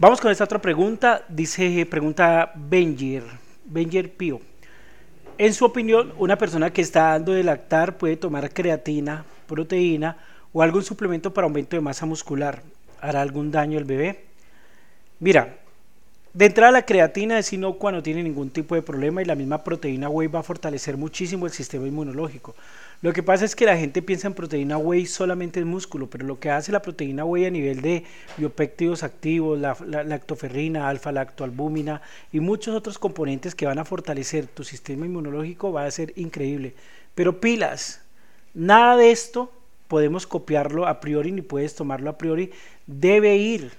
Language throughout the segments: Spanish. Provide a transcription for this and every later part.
Vamos con esta otra pregunta. Dice, pregunta Benjer, Benjer Pío. En su opinión, una persona que está dando de lactar puede tomar creatina, proteína o algún suplemento para aumento de masa muscular. ¿Hará algún daño al bebé? Mira, de entrada la creatina es inocua, no tiene ningún tipo de problema y la misma proteína whey va a fortalecer muchísimo el sistema inmunológico. Lo que pasa es que la gente piensa en proteína whey solamente en músculo, pero lo que hace la proteína whey a nivel de biopéptidos activos, la, lactoferrina, alfa-lactoalbúmina y muchos otros componentes que van a fortalecer tu sistema inmunológico va a ser increíble. Pero pilas, nada de esto podemos copiarlo a priori ni puedes tomarlo a priori. Debe ir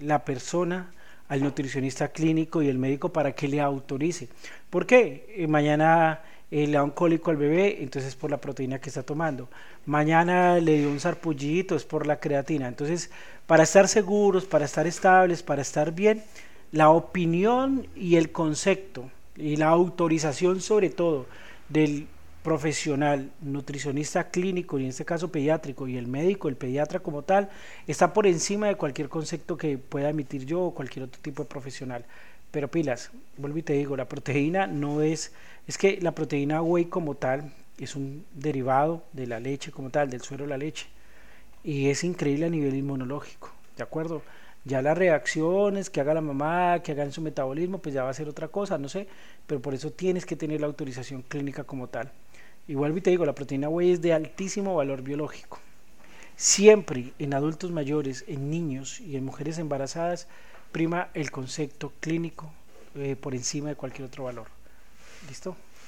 la persona al nutricionista clínico y el médico para que le autorice. ¿Por qué? Eh, mañana eh, le da un cólico al bebé, entonces es por la proteína que está tomando. Mañana le dio un sarpullito, es por la creatina. Entonces, para estar seguros, para estar estables, para estar bien, la opinión y el concepto y la autorización sobre todo del profesional, nutricionista clínico y en este caso pediátrico y el médico, el pediatra como tal, está por encima de cualquier concepto que pueda emitir yo o cualquier otro tipo de profesional. Pero pilas, vuelvo y te digo, la proteína no es, es que la proteína whey como tal es un derivado de la leche como tal, del suero de la leche. Y es increíble a nivel inmunológico, ¿de acuerdo? Ya las reacciones que haga la mamá, que hagan su metabolismo, pues ya va a ser otra cosa, no sé, pero por eso tienes que tener la autorización clínica como tal. Igual te digo, la proteína whey es de altísimo valor biológico. Siempre en adultos mayores, en niños y en mujeres embarazadas prima el concepto clínico eh, por encima de cualquier otro valor. ¿Listo?